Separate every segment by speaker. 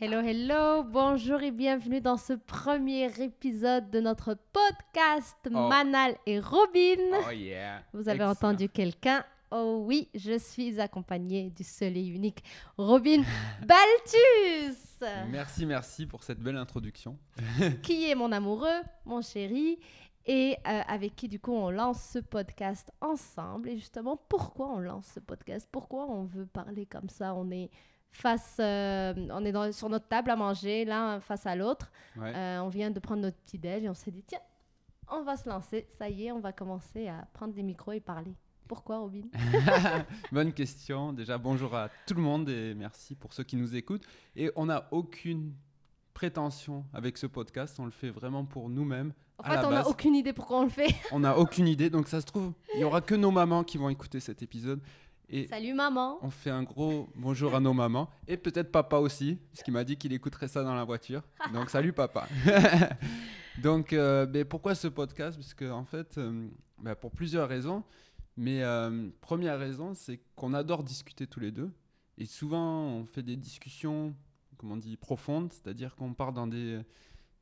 Speaker 1: Hello, hello, bonjour et bienvenue dans ce premier épisode de notre podcast
Speaker 2: Oh.
Speaker 1: Manal et Robin.
Speaker 2: Oh yeah.
Speaker 1: Vous avez
Speaker 2: Excellent.
Speaker 1: entendu quelqu'un? Oh oui, je suis accompagnée du seul et unique Robin Baltus,
Speaker 2: Merci, merci pour cette belle introduction.
Speaker 1: qui est mon amoureux, mon chéri, et euh, avec qui du coup on lance ce podcast ensemble. Et justement, pourquoi on lance ce podcast? Pourquoi on veut parler comme ça? On est face, euh, on est dans- sur notre table à manger, l'un face à l'autre.
Speaker 2: Ouais.
Speaker 1: Euh, on vient de prendre notre petit déj et on s'est dit tiens, on va se lancer. Ça y est, on va commencer à prendre des micros et parler. Pourquoi, Robin?
Speaker 2: Bonne question. Déjà, bonjour à tout le monde et merci pour ceux qui nous écoutent. Et on n'a aucune prétention avec ce podcast. On le fait vraiment pour nous-mêmes.
Speaker 1: En fait, on n'a aucune idée pourquoi on le fait.
Speaker 2: On n'a aucune idée. Donc, ça se trouve, il y aura que nos mamans qui vont écouter cet épisode. Et
Speaker 1: Salut maman.
Speaker 2: on fait un gros bonjour à nos mamans. Et peut-être papa aussi, parce qu'il m'a dit qu'il écouterait ça dans la voiture. Donc, salut papa. Donc, euh, ben, pourquoi ce podcast? Parce que, en fait, euh, ben, pour plusieurs raisons. Mais euh, première raison, c'est qu'on adore discuter tous les deux. Et souvent, on fait des discussions, comment on dit, profondes. C'est-à-dire qu'on part dans des,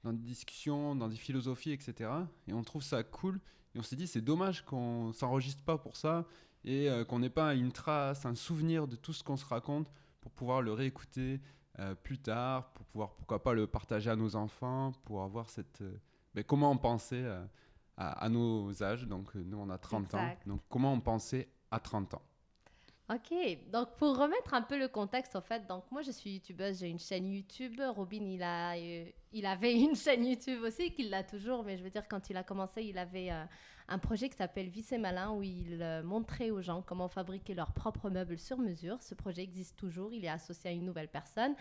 Speaker 2: dans des discussions, dans des philosophies, etc. Et on trouve ça cool. Et on s'est dit, c'est dommage qu'on s'enregistre pas pour ça et euh, qu'on n'ait pas une trace, un souvenir de tout ce qu'on se raconte pour pouvoir le réécouter euh, plus tard, pour pouvoir, pourquoi pas, le partager à nos enfants, pour avoir cette... euh, ben, comment on pensait à, à nos âges. Donc, nous, on a 30
Speaker 1: Exact.
Speaker 2: ans. Donc, comment on pensait à 30 ans.
Speaker 1: Ok, donc pour remettre un peu le contexte, en fait, donc moi je suis youtubeuse, j'ai une chaîne YouTube. Robin, il, a, euh, il avait une chaîne YouTube aussi, qu'il l'a toujours, mais je veux dire, quand il a commencé, il avait euh, un projet qui s'appelle Vie c'est malin, où il euh, montrait aux gens comment fabriquer leurs propres meubles sur mesure. Ce projet existe toujours, il est associé à une nouvelle personne,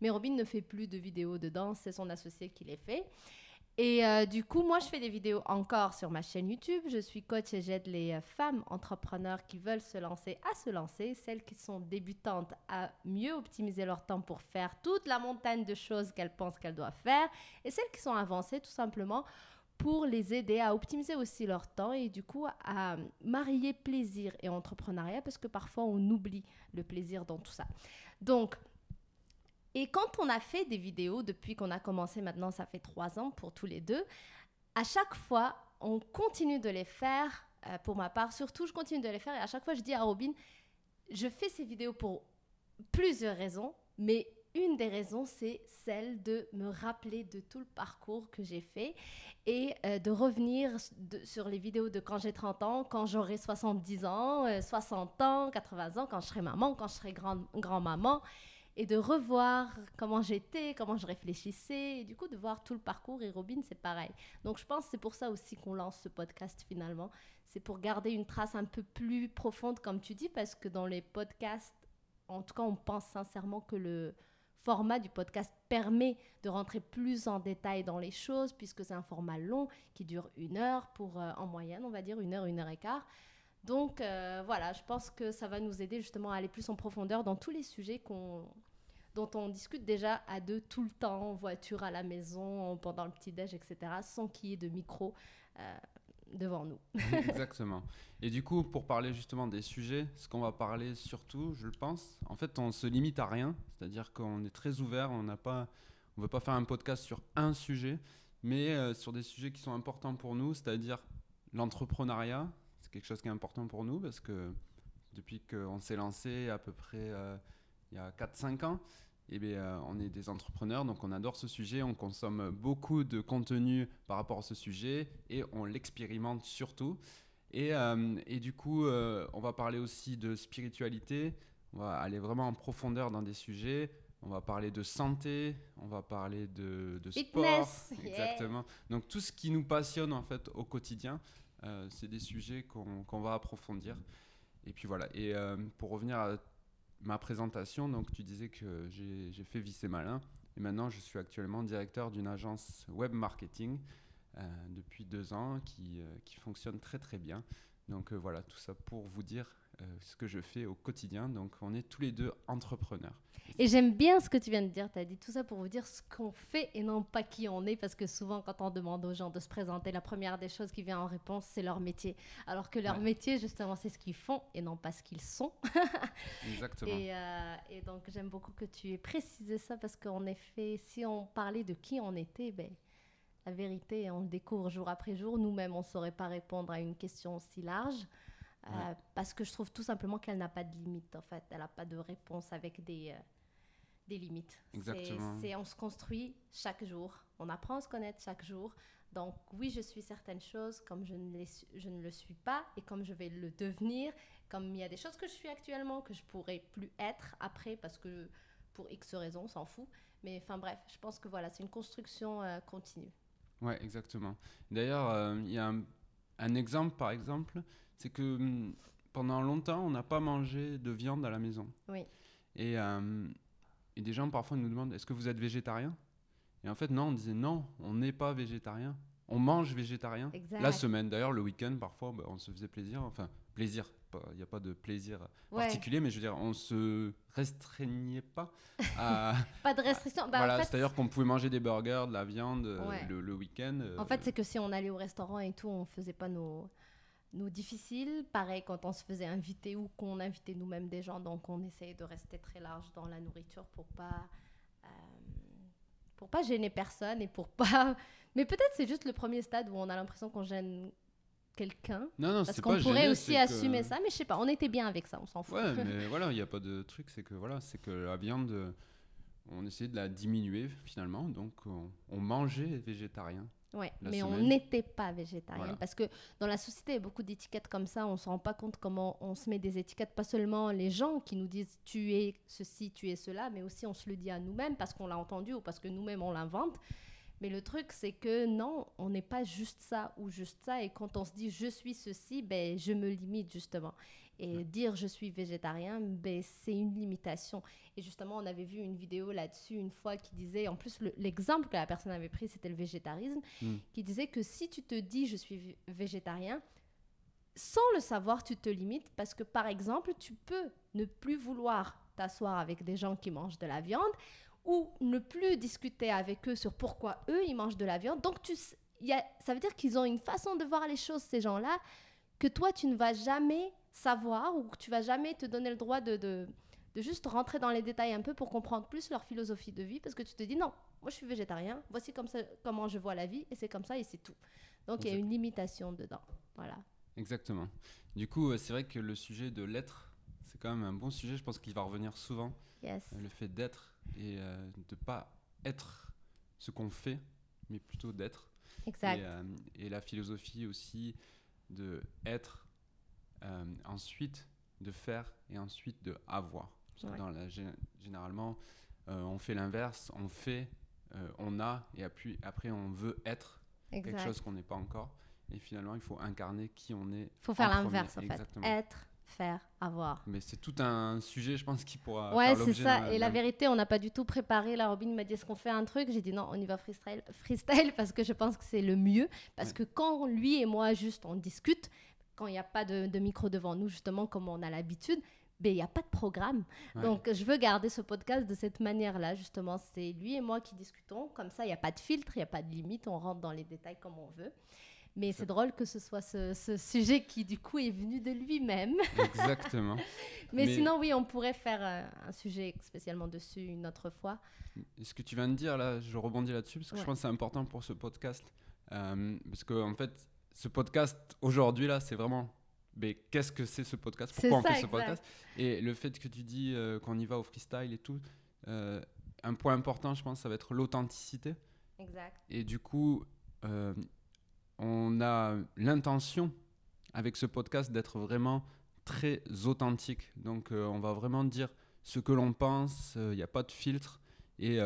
Speaker 1: mais Robin ne fait plus de vidéos dedans, c'est son associé qui les fait. Et euh, du coup, moi, je fais des vidéos encore sur ma chaîne YouTube. Je suis coach et j'aide les euh, femmes entrepreneurs qui veulent se lancer à se lancer, celles qui sont débutantes à mieux optimiser leur temps pour faire toute la montagne de choses qu'elles pensent qu'elles doivent faire, et celles qui sont avancées tout simplement pour les aider à optimiser aussi leur temps et du coup à marier plaisir et entrepreneuriat parce que parfois on oublie le plaisir dans tout ça. Donc, et quand on a fait des vidéos depuis qu'on a commencé maintenant, ça fait trois ans pour tous les deux, à chaque fois, on continue de les faire. euh, pour ma part, surtout, je continue de les faire et à chaque fois, je dis à Robin, je fais ces vidéos pour plusieurs raisons, mais une des raisons, c'est celle de me rappeler de tout le parcours que j'ai fait et euh, de revenir sur les vidéos de quand j'ai 30 ans, quand j'aurai 70 ans, euh, 60 ans, 80 ans, quand je serai maman, quand je serai grand- grand-maman, et de revoir comment j'étais, comment je réfléchissais, et du coup de voir tout le parcours. Et Robin, c'est pareil. Donc je pense que c'est pour ça aussi qu'on lance ce podcast finalement. C'est pour garder une trace un peu plus profonde, comme tu dis, parce que dans les podcasts, en tout cas, on pense sincèrement que le format du podcast permet de rentrer plus en détail dans les choses, puisque c'est un format long qui dure une heure pour, euh, en moyenne, on va dire une heure, une heure et quart. Donc euh, voilà, je pense que ça va nous aider justement à aller plus en profondeur dans tous les sujets dont on discute déjà à deux tout le temps, en voiture, à la maison, pendant le petit-déj, etc., sans qu'il y ait de micro euh, devant nous.
Speaker 2: Exactement. Et du coup, pour parler justement des sujets, ce qu'on va parler surtout, je le pense, en fait, on se limite à rien. C'est-à-dire qu'on est très ouvert, on n'a pas, on veut pas faire un podcast sur un sujet, mais euh, sur des sujets qui sont importants pour nous, c'est-à-dire l'entrepreneuriat. Quelque chose qui est important pour nous parce que depuis qu'on s'est lancé à peu près euh, il y a 4-5 ans, eh bien, euh, on est des entrepreneurs, donc on adore ce sujet, on consomme beaucoup de contenu par rapport à ce sujet et on l'expérimente surtout. Et, euh, et du coup, on va parler aussi de spiritualité, on va aller vraiment en profondeur dans des sujets, on va parler de santé, on va parler de, de sport.
Speaker 1: Fitness, yeah.
Speaker 2: Exactement. Donc tout ce qui nous passionne en fait au quotidien, c'est des sujets qu'on va approfondir. Et puis voilà. Et euh, pour revenir à ma présentation, donc tu disais que j'ai fait Vice Malin. Et maintenant, je suis actuellement directeur d'une agence web marketing euh, depuis deux ans qui, euh, qui fonctionne très très bien. Donc euh, voilà, tout ça pour vous dire euh, ce que je fais au quotidien. Donc on est tous les deux entrepreneurs.
Speaker 1: Et j'aime bien ce que tu viens de dire. Tu as dit tout ça pour vous dire ce qu'on fait et non pas qui on est. Parce que souvent, quand on demande aux gens de se présenter, la première des choses qui vient en réponse, c'est leur métier. Alors que leur
Speaker 2: Ouais.
Speaker 1: métier, justement, c'est ce qu'ils font et non pas ce qu'ils sont.
Speaker 2: Exactement.
Speaker 1: Et, euh, et donc, j'aime beaucoup que tu aies précisé ça parce qu'en effet, si on parlait de qui on était, ben, la vérité, on le découvre jour après jour. Nous-mêmes, on ne saurait pas répondre à une question aussi large. Euh,
Speaker 2: Ouais.
Speaker 1: Parce que je trouve tout simplement qu'elle n'a pas de limite, en fait. Elle n'a pas de réponse avec des, euh, des limites. C'est-
Speaker 2: Exactement.
Speaker 1: C'est, on se construit chaque jour. On apprend à se connaître chaque jour. Donc, oui, je suis certaines choses comme je ne, les je ne le suis pas et comme je vais le devenir. Comme il y a des choses que je suis actuellement que je pourrais plus être après parce que pour X raisons, on s'en fout. Mais enfin bref, je pense que voilà, c'est une construction euh, continue.
Speaker 2: Ouais, exactement. D'ailleurs, il y a un, un exemple, par exemple, c'est que hum, pendant longtemps, on n'a pas mangé de viande à la maison.
Speaker 1: Oui.
Speaker 2: Et, euh, et des gens parfois nous demandent est-ce que vous êtes végétarien? Et en fait, non, on disait non, on n'est pas végétarien. On mange végétarien.
Speaker 1: Exact.
Speaker 2: La semaine, d'ailleurs, le week-end, parfois, bah, on se faisait plaisir. Enfin, plaisir. Il n'y a pas de plaisir
Speaker 1: Ouais,
Speaker 2: particulier, mais je veux dire, on se restreignait pas à.
Speaker 1: pas de restriction. Bah,
Speaker 2: voilà,
Speaker 1: en fait,
Speaker 2: c'est-à-dire qu'on pouvait manger des burgers, de la viande euh,
Speaker 1: Ouais.
Speaker 2: le, le week-end. euh,
Speaker 1: En fait, c'est que si on allait au restaurant et tout, on faisait pas nos, nos difficiles. Pareil, quand on se faisait inviter ou qu'on invitait nous-mêmes des gens, donc on essayait de rester très large dans la nourriture pour pas euh, pour pas gêner personne et pour pas. Mais peut-être c'est juste le premier stade où on a l'impression qu'on gêne quelqu'un.
Speaker 2: Non, non,
Speaker 1: Parce qu'on pourrait
Speaker 2: gêné,
Speaker 1: aussi
Speaker 2: que-
Speaker 1: assumer ça, mais je sais pas, on était bien avec ça, on s'en fout.
Speaker 2: Ouais, mais voilà, il n'y a pas de truc, c'est que voilà, c'est que la viande, euh, on essayait de la diminuer finalement, donc on, on mangeait végétarien. La
Speaker 1: mais on n'était pas végétarien
Speaker 2: Voilà.
Speaker 1: parce que dans la société, il y a beaucoup d'étiquettes comme ça. On se rend pas compte comment on se met des étiquettes, pas seulement les gens qui nous disent tu es ceci, tu es cela, mais aussi on se le dit à nous-mêmes parce qu'on l'a entendu ou parce que nous-mêmes on l'invente. Mais le truc, c'est que non, on n'est pas juste ça ou juste ça. Et quand on se dit je suis ceci, ben, je me limite justement. Et dire je suis végétarien, ben, c'est une limitation. Et justement, on avait vu une vidéo là-dessus une fois qui disait, en plus, le- l'exemple que la personne avait pris, c'était le végétarisme,
Speaker 2: Mm.
Speaker 1: qui disait que si tu te dis je suis vé- végétarien, sans le savoir, tu te limites parce que, par exemple, tu peux ne plus vouloir t'asseoir avec des gens qui mangent de la viande ou ne plus discuter avec eux sur pourquoi eux, ils mangent de la viande. Donc, tu, y a, ça veut dire qu'ils ont une façon de voir les choses, ces gens-là, que toi, tu ne vas jamais savoir ou que tu vas jamais te donner le droit de, de, de juste rentrer dans les détails un peu pour comprendre plus leur philosophie de vie parce que tu te dis non, moi je suis végétarien, voici comme ça, comment je vois la vie et c'est comme ça et c'est tout. Donc il y a une limitation dedans. Voilà.
Speaker 2: Exactement. Du coup, euh, c'est vrai que le sujet de l'être, c'est quand même un bon sujet. Je pense qu'il va revenir souvent.
Speaker 1: Yes.
Speaker 2: euh, Le fait d'être et euh, de pas être ce qu'on fait, mais plutôt d'être.
Speaker 1: Exact.
Speaker 2: Et, euh, et la philosophie aussi de être, euh, ensuite de faire et ensuite de avoir.
Speaker 1: Ouais.
Speaker 2: dans la, généralement, euh, on fait l'inverse, on fait, euh, on a, et après, après on veut être quelque chose qu'on n'est pas encore. Et finalement, il faut incarner qui on est.
Speaker 1: faut faire l'inverse en fait.
Speaker 2: Exactement.
Speaker 1: Être, faire, avoir.
Speaker 2: Mais c'est tout un sujet, je pense, qui pourra.
Speaker 1: Ouais, c'est ça. Et la vérité, on n'a pas du tout préparé. La Robin m'a dit est-ce qu'on fait un truc? J'ai dit non, on y va freestyle, freestyle parce que je pense que c'est le mieux. Parce
Speaker 2: Ouais.
Speaker 1: que quand lui et moi, juste, on discute, quand il n'y a pas de, de micro devant nous, justement, comme on a l'habitude, ben, il n'y a pas de programme.
Speaker 2: Ouais.
Speaker 1: Donc, je veux garder ce podcast de cette manière-là, justement. C'est lui et moi qui discutons. Comme ça, il n'y a pas de filtre, il n'y a pas de limite. On rentre dans les détails comme on veut. Mais c'est drôle que ce soit ce, ce sujet qui, du coup, est venu de lui-même.
Speaker 2: Exactement.
Speaker 1: Mais,
Speaker 2: Mais-
Speaker 1: sinon, oui, on pourrait faire euh, un sujet spécialement dessus une autre fois.
Speaker 2: Ce que tu viens de dire là, je rebondis là-dessus parce que je pense que c'est important pour ce podcast. Euh, parce que en fait, ce podcast aujourd'hui là, c'est vraiment. Mais qu'est-ce que c'est ce podcast? Pourquoi on fait ce podcast? Et le fait que tu dis euh, qu'on y va au freestyle et tout, euh, un point important, je pense, ça va être l'authenticité.
Speaker 1: Exact.
Speaker 2: Et du coup, euh, on a l'intention avec ce podcast d'être vraiment très authentique. Donc, on va vraiment dire ce que l'on pense, il n'y a pas de filtre. Et,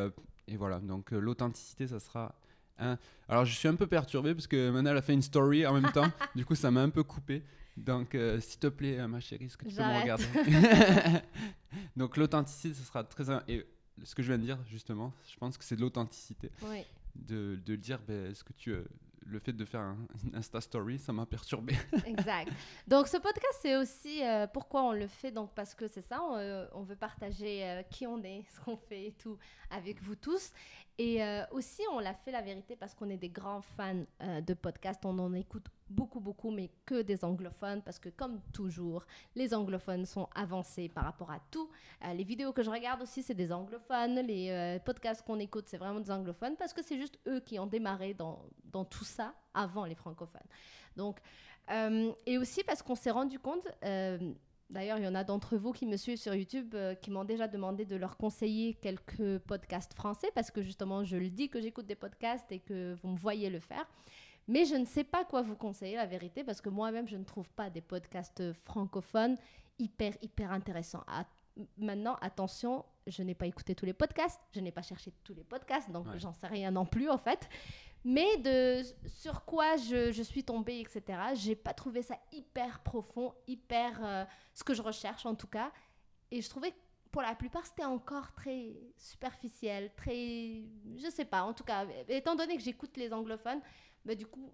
Speaker 2: et voilà, donc l'authenticité, ça sera un... Alors, je suis un peu perturbé parce que Manal a fait une story en même temps. du coup, ça m'a un peu coupé. Donc, euh, s'il te plaît, euh, ma chérie, est-ce que tu peux me regarder Donc, l'authenticité, ce sera très... Et ce que je viens de dire, justement, je pense que c'est de l'authenticité
Speaker 1: Oui.
Speaker 2: de, de dire ben, ce que tu euh, le fait de faire un, une Insta Story, ça m'a perturbé.
Speaker 1: Exact. Donc ce podcast, c'est aussi euh, pourquoi on le fait. Donc parce que c'est ça, on, euh, veut partager euh, qui on est, ce qu'on fait et tout avec vous tous. Et aussi, on l'a fait la vérité parce qu'on est des grands fans de podcasts. On en écoute beaucoup, beaucoup, mais que des anglophones parce que comme toujours, les anglophones sont avancés par rapport à tout. Euh, les vidéos que je regarde aussi, c'est des anglophones. Les euh, podcasts qu'on écoute, c'est vraiment des anglophones parce que c'est juste eux qui ont démarré dans, dans tout ça avant les francophones. Donc, euh, et aussi parce qu'on s'est rendu compte, d'ailleurs, il y en a d'entre vous qui me suivent sur YouTube qui m'ont déjà demandé de leur conseiller quelques podcasts français parce que justement, je le dis que j'écoute des podcasts et que vous me voyez le faire. Mais je ne sais pas quoi vous conseiller, la vérité, parce que moi-même, je ne trouve pas des podcasts francophones hyper, hyper intéressants. À- maintenant, attention, je n'ai pas écouté tous les podcasts, je n'ai pas cherché tous les podcasts, donc
Speaker 2: Ouais.
Speaker 1: j'en sais rien non plus, en fait. Mais de sur quoi je, je suis tombée, etc., j'ai pas trouvé ça hyper profond, hyper euh, ce que je recherche en tout cas. Et je trouvais que pour la plupart, c'était encore très superficiel, très. Je sais pas, en tout cas, étant donné que j'écoute les anglophones, bah, du coup,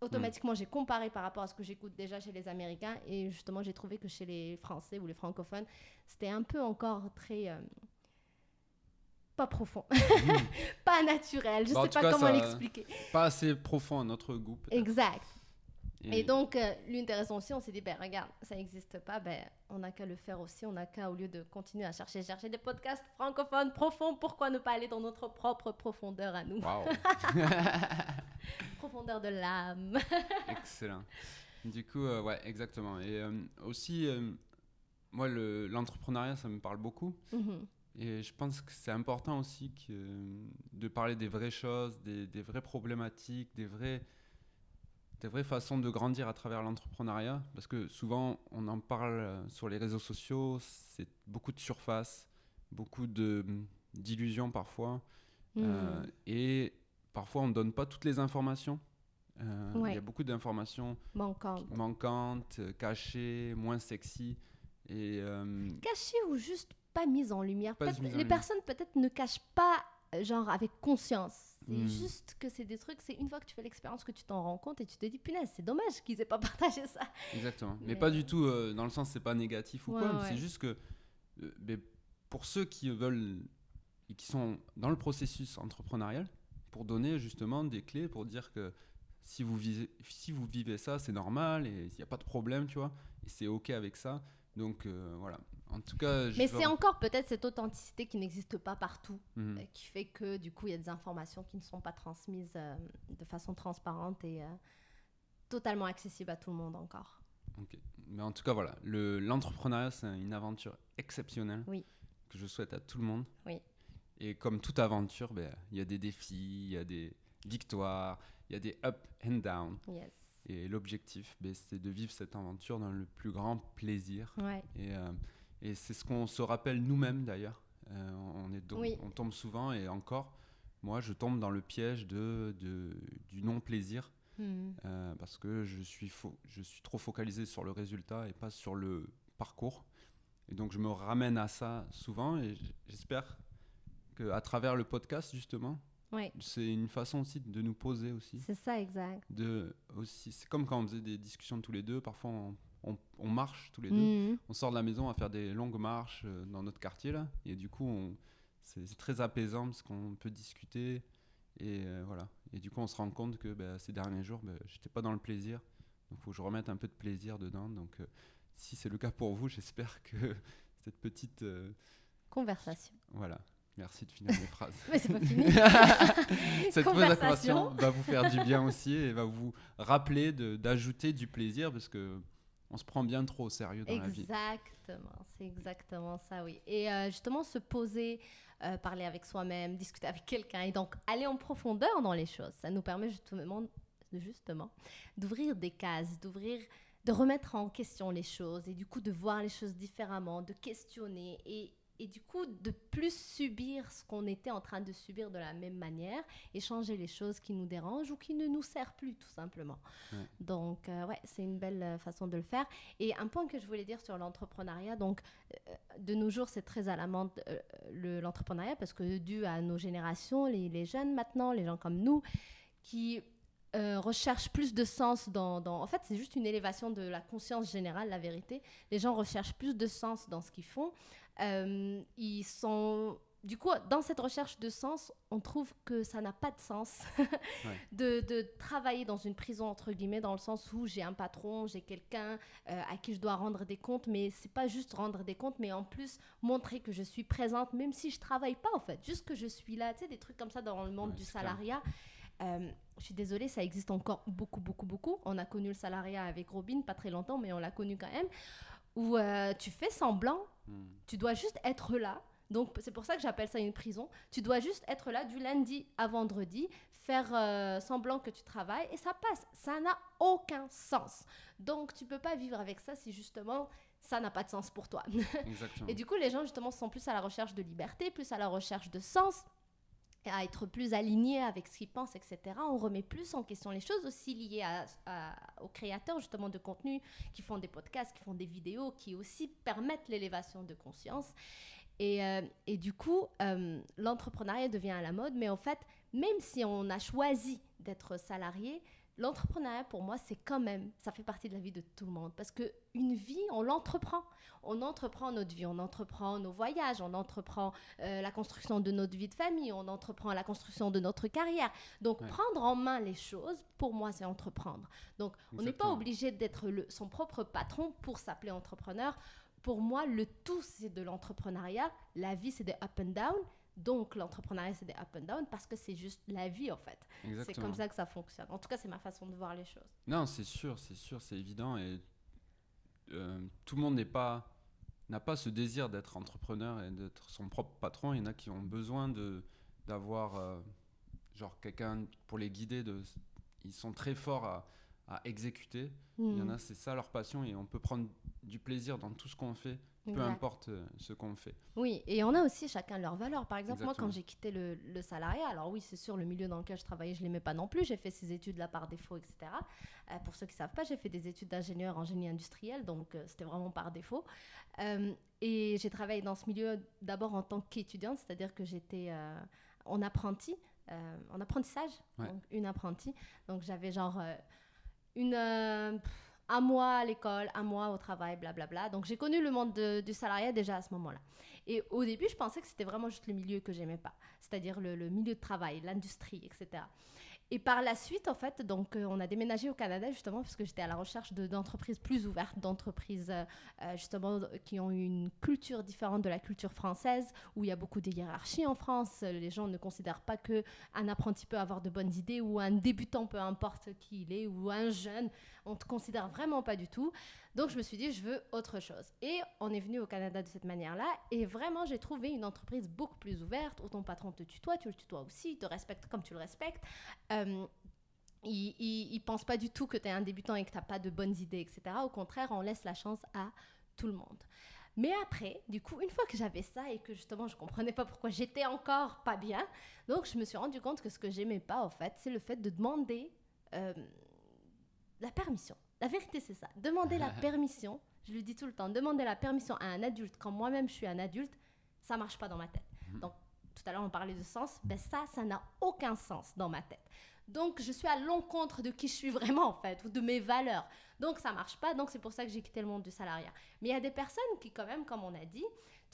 Speaker 1: automatiquement, j'ai comparé par rapport à ce que j'écoute déjà chez les Américains. Et justement, j'ai trouvé que chez les Français ou les francophones, c'était un peu encore très. euh, pas profond, pas naturel, je
Speaker 2: Bah, en
Speaker 1: sais pas
Speaker 2: cas,
Speaker 1: comment l'expliquer.
Speaker 2: Pas assez profond à notre goût.
Speaker 1: Exact. Et, donc, euh, l'une des raisons aussi, on s'est dit, ben regarde, ça n'existe pas, ben on n'a qu'à le faire aussi, on n'a qu'à, au lieu de continuer à chercher, chercher des podcasts francophones profonds, pourquoi ne pas aller dans notre propre profondeur à nous? Profondeur de l'âme.
Speaker 2: excellent. Du coup, euh, ouais, exactement. Et euh, aussi, euh, moi, le- l'entrepreneuriat, ça me parle beaucoup.
Speaker 1: Mhm.
Speaker 2: Et je pense que c'est important aussi que, de parler des vraies choses, des, des vraies problématiques, des vraies, des vraies façons de grandir à travers l'entrepreneuriat. Parce que souvent, on en parle euh, sur les réseaux sociaux, c'est beaucoup de surface, beaucoup de- d'illusions parfois. Euh,
Speaker 1: Mhm.
Speaker 2: et parfois, on ne donne pas toutes les informations. Euh, Il
Speaker 1: Ouais.
Speaker 2: y a beaucoup d'informations
Speaker 1: Manquant.
Speaker 2: manquantes, cachées, moins sexy. Et euh,
Speaker 1: Caché ou juste pas mise en lumière?
Speaker 2: Mise en
Speaker 1: les
Speaker 2: lumière.
Speaker 1: personnes peut-être ne cachent pas, genre avec conscience. C'est
Speaker 2: Mhm.
Speaker 1: juste que c'est des trucs, c'est une fois que tu fais l'expérience que tu t'en rends compte et tu te dis, punaise, c'est dommage qu'ils aient pas partagé ça.
Speaker 2: Exactement. Mais,
Speaker 1: Mais,
Speaker 2: pas
Speaker 1: euh,
Speaker 2: du tout euh, dans le sens c'est pas négatif ou
Speaker 1: Ouais,
Speaker 2: quoi.
Speaker 1: ouais.
Speaker 2: C'est juste que euh, mais pour ceux qui veulent et qui sont dans le processus entrepreneurial, pour donner justement des clés pour dire que si vous vivez, si vous vivez ça, c'est normal et il n'y a pas de problème, tu vois, et c'est ok avec ça. Donc euh, voilà. En tout cas, je
Speaker 1: Mais c'est encore peut-être cette authenticité qui n'existe pas partout,
Speaker 2: Mhm.
Speaker 1: euh, qui fait que du coup, il y a des informations qui ne sont pas transmises euh, de façon transparente et euh, totalement accessible à tout le monde encore.
Speaker 2: Ok. Mais en tout cas, voilà, le- l'entrepreneuriat, c'est une aventure exceptionnelle
Speaker 1: Oui.
Speaker 2: que je souhaite à tout le monde.
Speaker 1: Oui.
Speaker 2: Et comme toute aventure, ben, il y a des défis, il y a des victoires, il y a des up and down.
Speaker 1: Yes.
Speaker 2: Et l'objectif, ben, c'est de vivre cette aventure dans le plus grand plaisir.
Speaker 1: Ouais.
Speaker 2: Et, euh, et c'est ce qu'on se rappelle nous-mêmes d'ailleurs. Euh, on, est donc-
Speaker 1: Oui.
Speaker 2: on tombe souvent et encore, moi, je tombe dans le piège de, de- du non-plaisir.
Speaker 1: Mhm.
Speaker 2: Euh, parce que je suis, fo- je suis trop focalisé sur le résultat et pas sur le parcours. Et donc je me ramène à ça souvent et j'espère qu'à travers le podcast justement, c'est une façon aussi de nous poser aussi.
Speaker 1: C'est ça, exact.
Speaker 2: De, aussi c'est comme quand on faisait des discussions tous les deux, parfois on, on- on marche tous les deux,
Speaker 1: Mhm.
Speaker 2: on sort de la maison à faire des longues marches euh, dans notre quartier là, et du coup c'est très apaisant parce qu'on peut discuter et euh, voilà. Et du coup on se rend compte que bah, ces derniers jours, bah, j'étais pas dans le plaisir, donc faut que je remette un peu de plaisir dedans. Donc euh, si c'est le cas pour vous, j'espère que cette petite euh,
Speaker 1: Conversation.
Speaker 2: voilà. Merci de finir mes phrases.
Speaker 1: Mais c'est pas fini.
Speaker 2: Cette
Speaker 1: Conversation.
Speaker 2: va vous faire du bien aussi et va vous rappeler d'ajouter du plaisir parce que on se prend bien trop au sérieux dans la vie.
Speaker 1: Exactement, c'est exactement ça, oui. Et euh, justement, se poser, euh, parler avec soi-même, discuter avec quelqu'un et donc aller en profondeur dans les choses, ça nous permet justement, justement d'ouvrir des cases, d'ouvrir, de remettre en question les choses et du coup de voir les choses différemment, de questionner et, et du coup de plus subir ce qu'on était en train de subir de la même manière et changer les choses qui nous dérangent ou qui ne nous servent plus tout simplement. Donc, euh, ouais, c'est une belle euh, façon de le faire. Et un point que je voulais dire sur l'entrepreneuriat, donc euh, de nos jours, c'est très à la mode euh, le- l'entrepreneuriat parce que dû à nos générations, les, les jeunes maintenant, les gens comme nous, qui euh, recherchent plus de sens dans... dans- En fait, c'est juste une élévation de la conscience générale, la vérité. Les gens recherchent plus de sens dans ce qu'ils font. Euh, ils sont... Du coup, dans cette recherche de sens, on trouve que ça n'a pas de sens de, de travailler dans une prison, entre guillemets, dans le sens où j'ai un patron, j'ai quelqu'un euh, à qui je dois rendre des comptes, mais c'est pas juste rendre des comptes, mais en plus montrer que je suis présente, même si je travaille pas, en fait, juste que je suis là, tu sais, des trucs comme ça dans le monde
Speaker 2: Ouais,
Speaker 1: du
Speaker 2: clair.
Speaker 1: Euh, je suis désolée, ça existe encore beaucoup, beaucoup, beaucoup. On a connu le salariat avec Robin, pas très longtemps, mais on l'a connu quand même, où euh, tu fais semblant
Speaker 2: Hmm.
Speaker 1: tu dois juste être là. Donc, c'est pour ça que j'appelle ça une prison. Tu dois juste être là du lundi à vendredi, faire euh, semblant que tu travailles et ça passe. Ça n'a aucun sens. Donc, tu peux pas vivre avec ça si justement ça n'a pas de sens pour toi.
Speaker 2: Exactement.
Speaker 1: Et du coup, les gens justement sont plus à la recherche de liberté, plus à la recherche de sens, à être plus alignés avec ce qu'ils pensent, etc. On remet plus en question les choses aussi liées aux créateurs justement de contenu qui font des podcasts, qui font des vidéos, qui aussi permettent l'élévation de conscience. Et, euh, du coup, euh, l'entrepreneuriat devient à la mode, mais en fait, même si on a choisi d'être salarié, l'entrepreneuriat pour moi, c'est quand même, ça fait partie de la vie de tout le monde. Parce qu'une vie, on l'entreprend. On entreprend notre vie, on entreprend nos voyages, on entreprend euh, la construction de notre vie de famille, on entreprend la construction de notre carrière. Donc,
Speaker 2: Ouais.
Speaker 1: prendre en main les choses, pour moi, c'est entreprendre. Donc, on n'est pas obligé d'être son propre patron pour s'appeler entrepreneur. Pour moi, le tout, c'est de l'entrepreneuriat. La vie, c'est des up and down. Donc, l'entrepreneuriat, c'est des up and down parce que c'est juste la vie, en fait. C'est comme ça que ça fonctionne. En tout cas, c'est ma façon de voir les choses.
Speaker 2: Non, c'est sûr, c'est sûr, c'est évident. Et euh, tout le monde n'est pas n'a pas ce désir d'être entrepreneur et d'être son propre patron. Il y en a qui ont besoin de d'avoir euh, genre quelqu'un pour les guider. De, ils sont très forts à, à exécuter. Il y en
Speaker 1: Hmm,
Speaker 2: a, c'est ça leur passion et on peut prendre du plaisir dans tout ce qu'on fait, peu importe euh, ce qu'on fait.
Speaker 1: Oui, et on a aussi chacun leurs valeurs. Par exemple, moi, quand j'ai quitté le, le salariat, alors oui, c'est sûr, le milieu dans lequel je travaillais, je ne l'aimais pas non plus. J'ai fait ces études là par défaut, etc. Euh, pour ceux qui ne savent pas, j'ai fait des études d'ingénieur en génie industriel, donc euh, c'était vraiment par défaut. Euh, et j'ai travaillé dans ce milieu d'abord en tant qu'étudiante, c'est-à-dire que j'étais en apprenti, en apprentissage,
Speaker 2: Ouais.
Speaker 1: donc une apprentie. Donc j'avais genre une, pff, un mois à l'école, un mois au travail, blablabla. Donc j'ai connu le monde de- du salariat déjà à ce moment-là. Et au début, je pensais que c'était vraiment juste le milieu que j'aimais pas, c'est-à-dire le milieu de travail, l'industrie, etc. Et par la suite, en fait, donc euh, on a déménagé au Canada justement parce que j'étais à la recherche de- d'entreprises plus ouvertes, d'entreprises euh, euh, justement qui ont une culture différente de la culture française, où il y a beaucoup de hiérarchies en France. Les gens ne considèrent pas que un apprenti peut avoir de bonnes idées ou un débutant, peu importe qui il est, ou un jeune, on ne te considère vraiment pas du tout. Donc je me suis dit, je veux autre chose. Et on est venu au Canada de cette manière-là. Et vraiment, j'ai trouvé une entreprise beaucoup plus ouverte, où ton patron te tutoie, tu le tutoies aussi, il te respecte comme tu le respectes. Euh, il, il, pense pas du tout que tu es un débutant et que tu n'as pas de bonnes idées, etc. Au contraire, on laisse la chance à tout le monde. Mais après, du coup, une fois que j'avais ça et que justement je comprenais pas pourquoi j'étais encore pas bien, donc je me suis rendu compte que ce que j'aimais pas, en fait, c'est le fait de demander euh, la permission. La vérité, c'est ça. Demander la permission, je le dis tout le temps, demander la permission à un adulte quand moi-même je suis un adulte, ça marche pas dans ma tête. Donc, tout à l'heure on parlait de sens, ben ça, ça n'a aucun sens dans ma tête. Donc, je suis à l'encontre de qui je suis vraiment, en fait, ou de mes valeurs. Donc, ça marche pas. Donc, c'est pour ça que j'ai quitté le monde du salariat. Mais il y a des personnes qui, quand même, comme on a dit,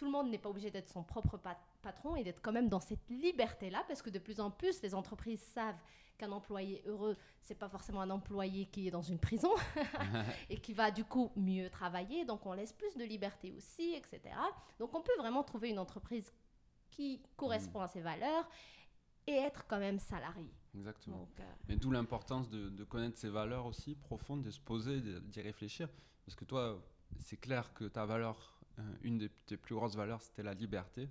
Speaker 1: tout le monde n'est pas obligé d'être son propre pat- patron et d'être quand même dans cette liberté-là, parce que de plus en plus, les entreprises savent qu'un employé heureux, c'est pas forcément un employé qui est dans une prison et qui va du coup mieux travailler. Donc, on laisse plus de liberté aussi, etc. Donc, on peut vraiment trouver une entreprise qui correspond à ses valeurs et être quand même salarié.
Speaker 2: Exactement.
Speaker 1: Donc, euh,
Speaker 2: Mais d'où l'importance de, de connaître ses valeurs aussi profondes, de se poser, d'y réfléchir. Parce que toi, c'est clair que ta valeur, une des tes plus grosses valeurs, c'était la liberté.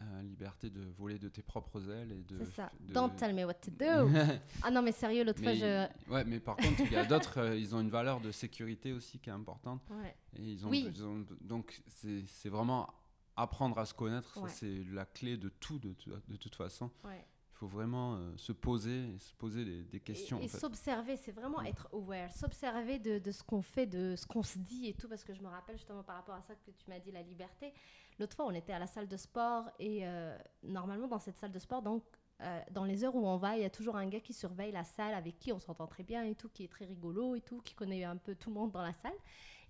Speaker 2: Euh, liberté de voler de tes propres ailes et de.
Speaker 1: c'est ça.
Speaker 2: de-
Speaker 1: Don't tell me what to do. ah non, mais sérieux, l'autre fois, je.
Speaker 2: ouais, mais par contre, il y a d'autres, euh, ils ont une valeur de sécurité aussi qui est importante.
Speaker 1: Ouais.
Speaker 2: Et ils ont,
Speaker 1: Oui.
Speaker 2: ils ont- donc, c'est vraiment apprendre à se connaître.
Speaker 1: Ouais.
Speaker 2: Ça, c'est la clé de tout, de, tout- de toute façon.
Speaker 1: Ouais.
Speaker 2: Il faut vraiment euh, se poser et se poser des, des questions.
Speaker 1: Et, s'observer, c'est vraiment
Speaker 2: Mm.
Speaker 1: être aware, s'observer de, de ce qu'on fait, de ce qu'on se dit et tout, parce que je me rappelle justement par rapport à ça que tu m'as dit, la liberté. L'autre fois, on était à la salle de sport et euh, normalement, dans cette salle de sport, donc, euh, dans les heures où on va, il y a toujours un gars qui surveille la salle avec qui on s'entend très bien et tout, qui est très rigolo et tout, qui connaît un peu tout le monde dans la salle.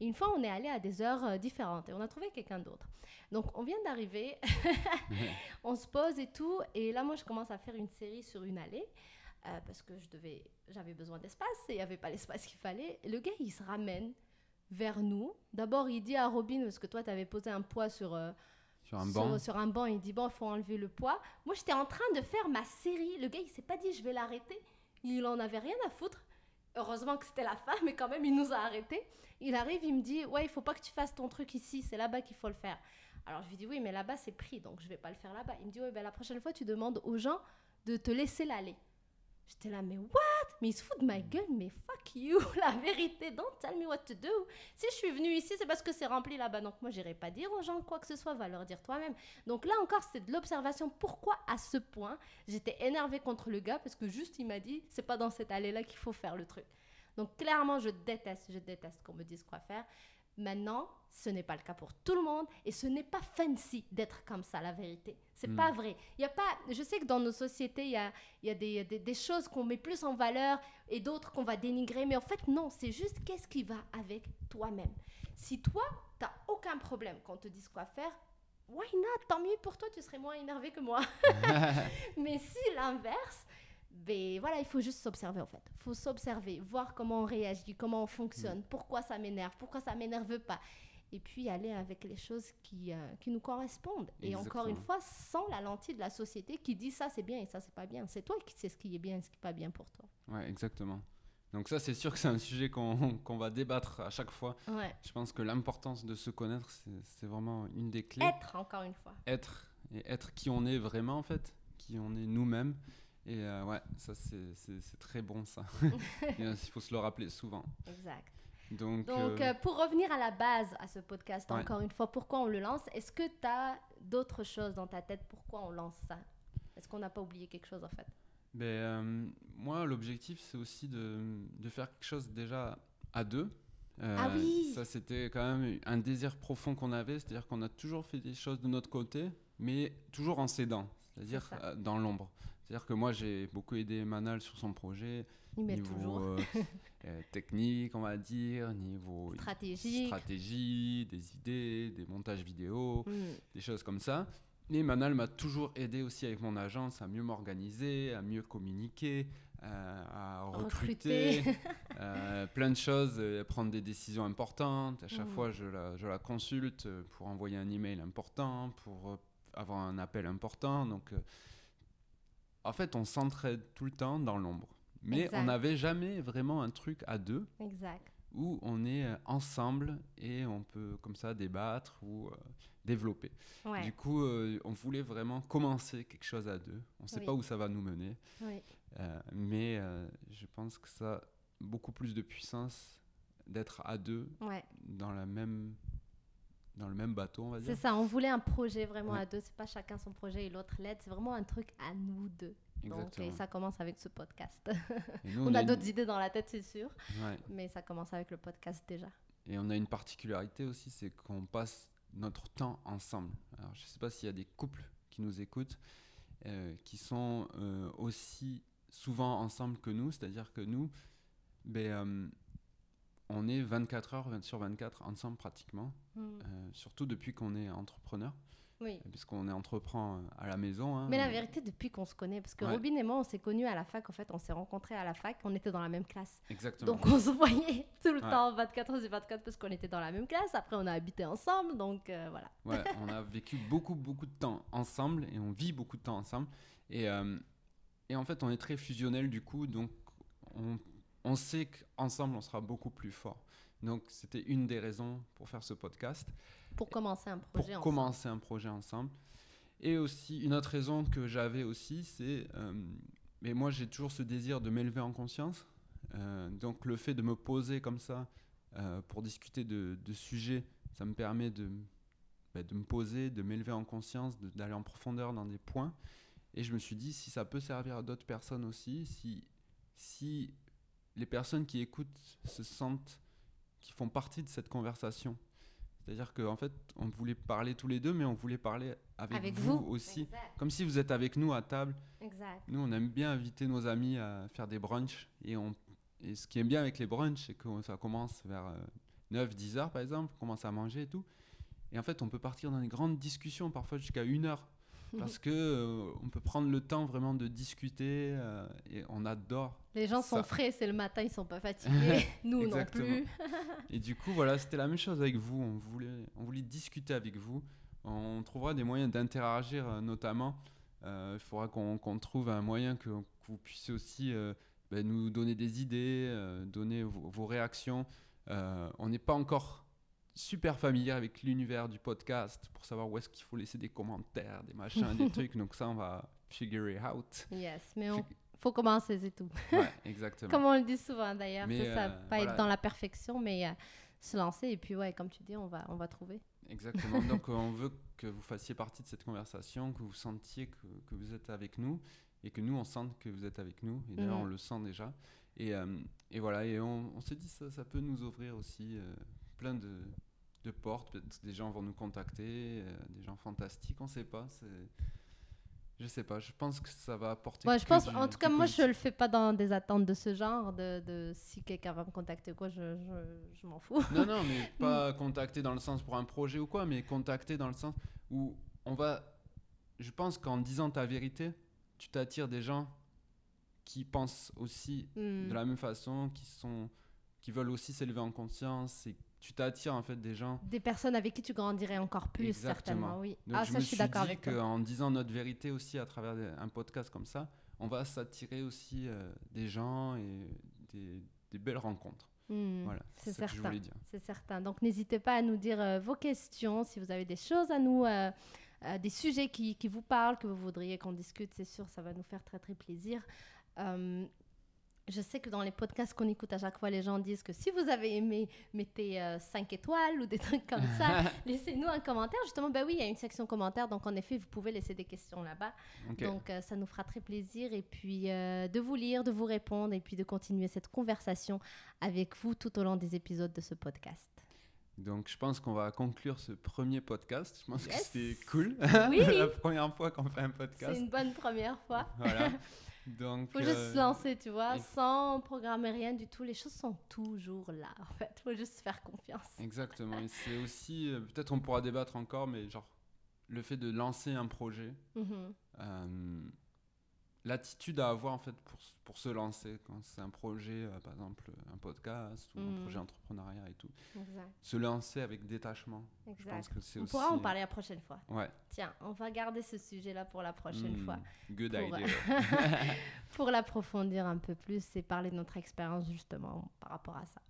Speaker 1: Et une fois, on est allé à des heures euh, différentes et on a trouvé quelqu'un d'autre. Donc, on vient d'arriver, on se pose et tout. Et là, moi, je commence à faire une série sur une allée. euh, parce que je devais, j'avais besoin d'espace et il n'y avait pas l'espace qu'il fallait. Et le gars, il se ramène vers nous. D'abord, il dit à Robin, parce que toi, tu avais posé un poids sur, euh,
Speaker 2: Sur un banc.
Speaker 1: sur, sur un banc, il dit bon, il faut enlever le poids. Moi, j'étais en train de faire ma série. Le gars, il s'est pas dit je vais l'arrêter. Il en avait rien à foutre. Heureusement que c'était la fin, mais quand même, il nous a arrêtés. Il arrive, il me dit ouais, il faut pas que tu fasses ton truc ici, c'est là-bas qu'il faut le faire. Alors je lui dis oui, mais là-bas c'est pris, donc je vais pas le faire là-bas. Il me dit ouais, ben la prochaine fois tu demandes aux gens de te laisser l'aller. J'étais là, mais what? Mais il se fout de ma gueule, mais fuck you, la vérité, don't tell me what to do. Si je suis venue ici, c'est parce que c'est rempli là-bas. Donc moi, j'irai pas dire aux gens quoi que ce soit, va leur dire toi-même. Donc là encore, c'est de l'observation. Pourquoi à ce point j'étais énervée contre le gars? Parce que juste, il m'a dit, c'est pas dans cette allée-là qu'il faut faire le truc. Donc clairement, je déteste, je déteste qu'on me dise quoi faire. Maintenant, ce n'est pas le cas pour tout le monde et ce n'est pas fancy d'être comme ça, la vérité. C'est
Speaker 2: Mm.
Speaker 1: pas vrai. Il y a pas, je sais que dans nos sociétés, il y a, il y a des, des- des choses qu'on met plus en valeur et d'autres qu'on va dénigrer. Mais en fait, non, c'est juste qu'est-ce qui va avec toi-même. Si toi, tu aucun problème qu'on te dise quoi faire, why not? Tant mieux pour toi, tu serais moins énervé que moi. Mais si l'inverse, ben voilà, il faut juste s'observer en fait. Il faut s'observer, voir comment on réagit, comment on fonctionne, pourquoi ça m'énerve, pourquoi ça m'énerve pas. Et puis aller avec les choses qui, euh, qui nous correspondent. Et encore une fois, sans la lentille de la société qui dit ça c'est bien et ça c'est pas bien. C'est toi qui sais ce qui est bien et ce qui est pas bien pour toi.
Speaker 2: Ouais, exactement. Donc ça, c'est sûr que c'est un sujet qu'on qu'on va débattre à chaque fois.
Speaker 1: Ouais.
Speaker 2: Je pense que l'importance de se connaître, c'est- c'est vraiment une des clés.
Speaker 1: Être encore une fois.
Speaker 2: Être et être qui on est vraiment en fait, qui on est nous-mêmes. Et euh, ouais, ça c'est très bon ça. Euh, Il faut se le rappeler souvent.
Speaker 1: Exact.
Speaker 2: Donc,
Speaker 1: Donc,
Speaker 2: euh,
Speaker 1: pour revenir à la base à ce podcast,
Speaker 2: Ouais.
Speaker 1: encore une fois, pourquoi on le lance? Est-ce que tu as d'autres choses dans ta tête? Pourquoi on lance ça? Est-ce qu'on n'a pas oublié quelque chose en fait?
Speaker 2: Ben, euh, moi, l'objectif, c'est aussi de, de faire quelque chose déjà à deux.
Speaker 1: Ah oui
Speaker 2: Ça, c'était quand même un désir profond qu'on avait, c'est-à-dire qu'on a toujours fait des choses de notre côté, mais toujours en s'aidant, c'est-à-dire dans l'ombre. C'est-à-dire que moi, j'ai beaucoup aidé Manal sur son projet,
Speaker 1: Il
Speaker 2: niveau euh, euh, technique, on va dire, niveau
Speaker 1: Stratégique.
Speaker 2: stratégie, des idées, des montages vidéo,
Speaker 1: Hmm.
Speaker 2: des choses comme ça. Et Manal m'a toujours aidé aussi avec mon agence à mieux m'organiser, à mieux communiquer, euh, à recruter,
Speaker 1: Recruter.
Speaker 2: euh, plein de choses, euh, prendre des décisions importantes. À chaque
Speaker 1: Mhm.
Speaker 2: fois, je la, je la consulte pour envoyer un email important, pour avoir un appel important. Donc, en fait, on s'entraide tout le temps dans l'ombre. Mais
Speaker 1: Exact.
Speaker 2: on n'avait jamais vraiment un truc à deux
Speaker 1: Exact.
Speaker 2: où on est euh, ensemble et on peut comme ça débattre ou euh, développer.
Speaker 1: Ouais.
Speaker 2: Du coup, euh, on voulait vraiment commencer quelque chose à deux. On ne sait
Speaker 1: Oui.
Speaker 2: pas où ça va nous mener,
Speaker 1: Oui.
Speaker 2: euh, mais je pense que ça a beaucoup plus de puissance d'être à deux
Speaker 1: Ouais.
Speaker 2: dans, la même, dans le même bateau, on va
Speaker 1: C'est
Speaker 2: dire.
Speaker 1: ça, on voulait un projet vraiment
Speaker 2: Ouais.
Speaker 1: à deux. C'est pas chacun son projet et l'autre l'aide. C'est vraiment un truc à nous deux. Donc,
Speaker 2: Exactement.
Speaker 1: et ça commence avec ce podcast.
Speaker 2: Nous,
Speaker 1: on a
Speaker 2: une-
Speaker 1: d'autres idées dans la tête, c'est sûr.
Speaker 2: ouais.
Speaker 1: Mais ça commence avec le podcast déjà.
Speaker 2: Et on a une particularité aussi, c'est qu'on passe notre temps ensemble. Alors, je ne sais pas s'il y a des couples qui nous écoutent, euh, qui sont euh, aussi souvent ensemble que nous, c'est-à-dire que nous, ben, euh, on est 24 heures 20 sur 24 ensemble pratiquement,
Speaker 1: Hmm.
Speaker 2: euh, surtout depuis qu'on est entrepreneur,
Speaker 1: Oui.
Speaker 2: puisqu'on est entreprend euh, à la maison. hein.
Speaker 1: Mais la vérité, depuis qu'on se connaît, parce que
Speaker 2: Ouais.
Speaker 1: Robin et moi, on s'est connus à la fac, en fait, on s'est rencontrés à la fac, on était dans la même classe.
Speaker 2: Exactement.
Speaker 1: Donc on se voyait tout le
Speaker 2: Ouais.
Speaker 1: temps, 24 heures sur 24, parce qu'on était dans la même classe. Après, on a habité ensemble, donc euh, voilà.
Speaker 2: Ouais, on a vécu beaucoup, beaucoup de temps ensemble et on vit beaucoup de temps ensemble. Et, euh, et en fait, on est très fusionnel du coup, donc on, on sait qu'ensemble, on sera beaucoup plus fort. Donc, c'était une des raisons pour faire ce podcast,
Speaker 1: Pour commencer un
Speaker 2: pour
Speaker 1: projet ensemble.
Speaker 2: commencer un projet ensemble. Et aussi, une autre raison que j'avais aussi, c'est. euh, mais moi, j'ai toujours ce désir de m'élever en conscience. Euh, donc, le fait de me poser comme ça euh, pour discuter de, de sujets, ça me permet de, bah, de me poser, de m'élever en conscience, d'aller en profondeur dans des points. Et je me suis dit, si ça peut servir à d'autres personnes aussi, si, si les personnes qui écoutent se sentent, qui font partie de cette conversation, C'est-à-dire qu'en fait, on voulait parler tous les deux, mais on voulait parler avec,
Speaker 1: Avec
Speaker 2: vous,
Speaker 1: vous.
Speaker 2: aussi.
Speaker 1: Exact.
Speaker 2: Comme si vous êtes avec nous à table.
Speaker 1: Exact.
Speaker 2: Nous, on aime bien inviter nos amis à faire des brunchs. Et, on, et ce qui est bien avec les brunchs, c'est que ça commence vers 9-10 heures, par exemple. On commence à manger et tout. Et en fait, on peut partir dans des grandes discussions, parfois jusqu'à une heure. Parce que euh, on peut prendre le temps vraiment de discuter euh, et on adore.
Speaker 1: Les gens sont frais, c'est le matin, ils sont pas fatigués. Nous non plus.
Speaker 2: Et du coup, voilà, c'était la même chose avec vous. On voulait, on voulait discuter avec vous. On trouvera des moyens d'interagir, euh, notamment. Il faudra qu'on trouve un moyen que, que vous puissiez aussi ben, nous donner des idées, donner vos, vos réactions. On n'est pas encore super familier avec l'univers du podcast pour savoir où est-ce qu'il faut laisser des commentaires, des machins, des trucs. Donc ça, on va figure it out.
Speaker 1: Yes, mais on
Speaker 2: Fig-
Speaker 1: faut commencer, c'est tout.
Speaker 2: Ouais, exactement.
Speaker 1: Comme on le dit souvent d'ailleurs, c'est ça,
Speaker 2: euh,
Speaker 1: pas
Speaker 2: voilà.
Speaker 1: être dans la perfection, mais euh, se lancer et puis ouais, comme tu dis, on va, on va trouver.
Speaker 2: Exactement. Donc, on veut que vous fassiez partie de cette conversation, que vous sentiez que, que vous êtes avec nous et que nous, on sente que vous êtes avec nous. Et d'ailleurs,
Speaker 1: Mhm.
Speaker 2: on le sent déjà. Et, euh, et voilà. Et on, on s'est dit, ça, ça peut nous ouvrir aussi euh, plein de, de portes. Peut-être des gens vont nous contacter, euh, des gens fantastiques, on ne sait pas. C'est... Je sais pas, je pense que ça va apporter.
Speaker 1: Ouais, je pense,
Speaker 2: du-
Speaker 1: en tout cas, moi, je
Speaker 2: positif.
Speaker 1: le fais pas dans des attentes de ce genre, de, de si quelqu'un va me contacter ou quoi, je, je, je m'en fous.
Speaker 2: Non, non, mais pas contacter dans le sens pour un projet ou quoi, mais contacter dans le sens où on va. Je pense qu'en disant ta vérité, tu t'attires des gens qui pensent aussi
Speaker 1: Hmm.
Speaker 2: de la même façon, qui sont, qui veulent aussi s'élever en conscience, et tu t'attires en fait des gens.
Speaker 1: Des personnes avec qui tu grandirais encore plus,
Speaker 2: Exactement.
Speaker 1: certainement, oui.
Speaker 2: Donc
Speaker 1: ah,
Speaker 2: je
Speaker 1: ça,
Speaker 2: me
Speaker 1: je suis d'accord avec toi.
Speaker 2: qu'en disant notre vérité aussi à travers un podcast comme ça, on va s'attirer aussi euh, des gens et des, des belles rencontres.
Speaker 1: Hmm,
Speaker 2: Voilà,
Speaker 1: c'est
Speaker 2: je
Speaker 1: certain.
Speaker 2: voulais dire.
Speaker 1: C'est certain. Donc, n'hésitez pas à nous dire euh, vos questions, si vous avez des choses à nous, euh, euh, des sujets qui, qui vous parlent, que vous voudriez qu'on discute, c'est sûr, ça va nous faire très, très plaisir. Euh, je sais que dans les podcasts qu'on écoute à chaque fois, les gens disent que si vous avez aimé, mettez 5 étoiles ou des trucs comme ça. Laissez-nous un commentaire. Justement, ben oui, il y a une section commentaires, donc en effet, vous pouvez laisser des questions là-bas. Donc, euh, ça nous fera très plaisir et puis euh, de vous lire, de vous répondre et puis de continuer cette conversation avec vous tout au long des épisodes de ce podcast.
Speaker 2: Donc, je pense qu'on va conclure ce premier podcast. Je pense
Speaker 1: Yes.
Speaker 2: que c'était cool.
Speaker 1: Oui.
Speaker 2: la première fois qu'on fait un
Speaker 1: C'est
Speaker 2: podcast.
Speaker 1: une bonne première fois.
Speaker 2: Voilà. Donc,
Speaker 1: Faut juste
Speaker 2: euh,
Speaker 1: se lancer, tu vois, sans programmer rien du tout. Les choses sont toujours là, en fait. Faut juste faire confiance.
Speaker 2: Exactement. Et c'est aussi, euh, peut-être on pourra débattre encore, mais genre, le fait de lancer un projet,
Speaker 1: Mhm.
Speaker 2: euh, l'attitude à avoir en fait pour, pour se lancer quand c'est un projet, euh, par exemple un podcast ou un
Speaker 1: Mm.
Speaker 2: projet entrepreneuriat et tout.
Speaker 1: Exact.
Speaker 2: Se lancer avec détachement. Je
Speaker 1: exact.
Speaker 2: pense que c'est
Speaker 1: On
Speaker 2: aussi.
Speaker 1: pourra en parler la prochaine fois.
Speaker 2: Ouais.
Speaker 1: Tiens, on va garder ce sujet-là pour la prochaine
Speaker 2: Mm,
Speaker 1: fois.
Speaker 2: Good
Speaker 1: Pour-
Speaker 2: idea.
Speaker 1: pour l'approfondir un peu plus et parler de notre expérience justement par rapport à ça.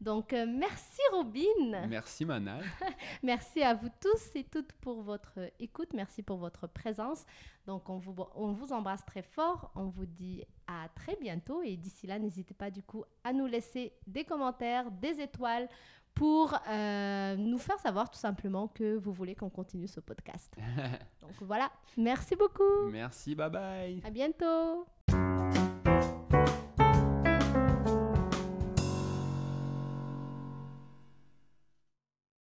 Speaker 1: Donc, euh, merci Robin.
Speaker 2: Merci Manal.
Speaker 1: Merci à vous tous et toutes pour votre écoute. Merci pour votre présence. Donc, on vous, on vous embrasse très fort. On vous dit à très bientôt. Et d'ici là, n'hésitez pas du coup à nous laisser des commentaires, des étoiles pour euh, nous faire savoir tout simplement que vous voulez qu'on continue ce podcast. Donc voilà. Merci beaucoup.
Speaker 2: Merci, bye bye.
Speaker 1: À bientôt.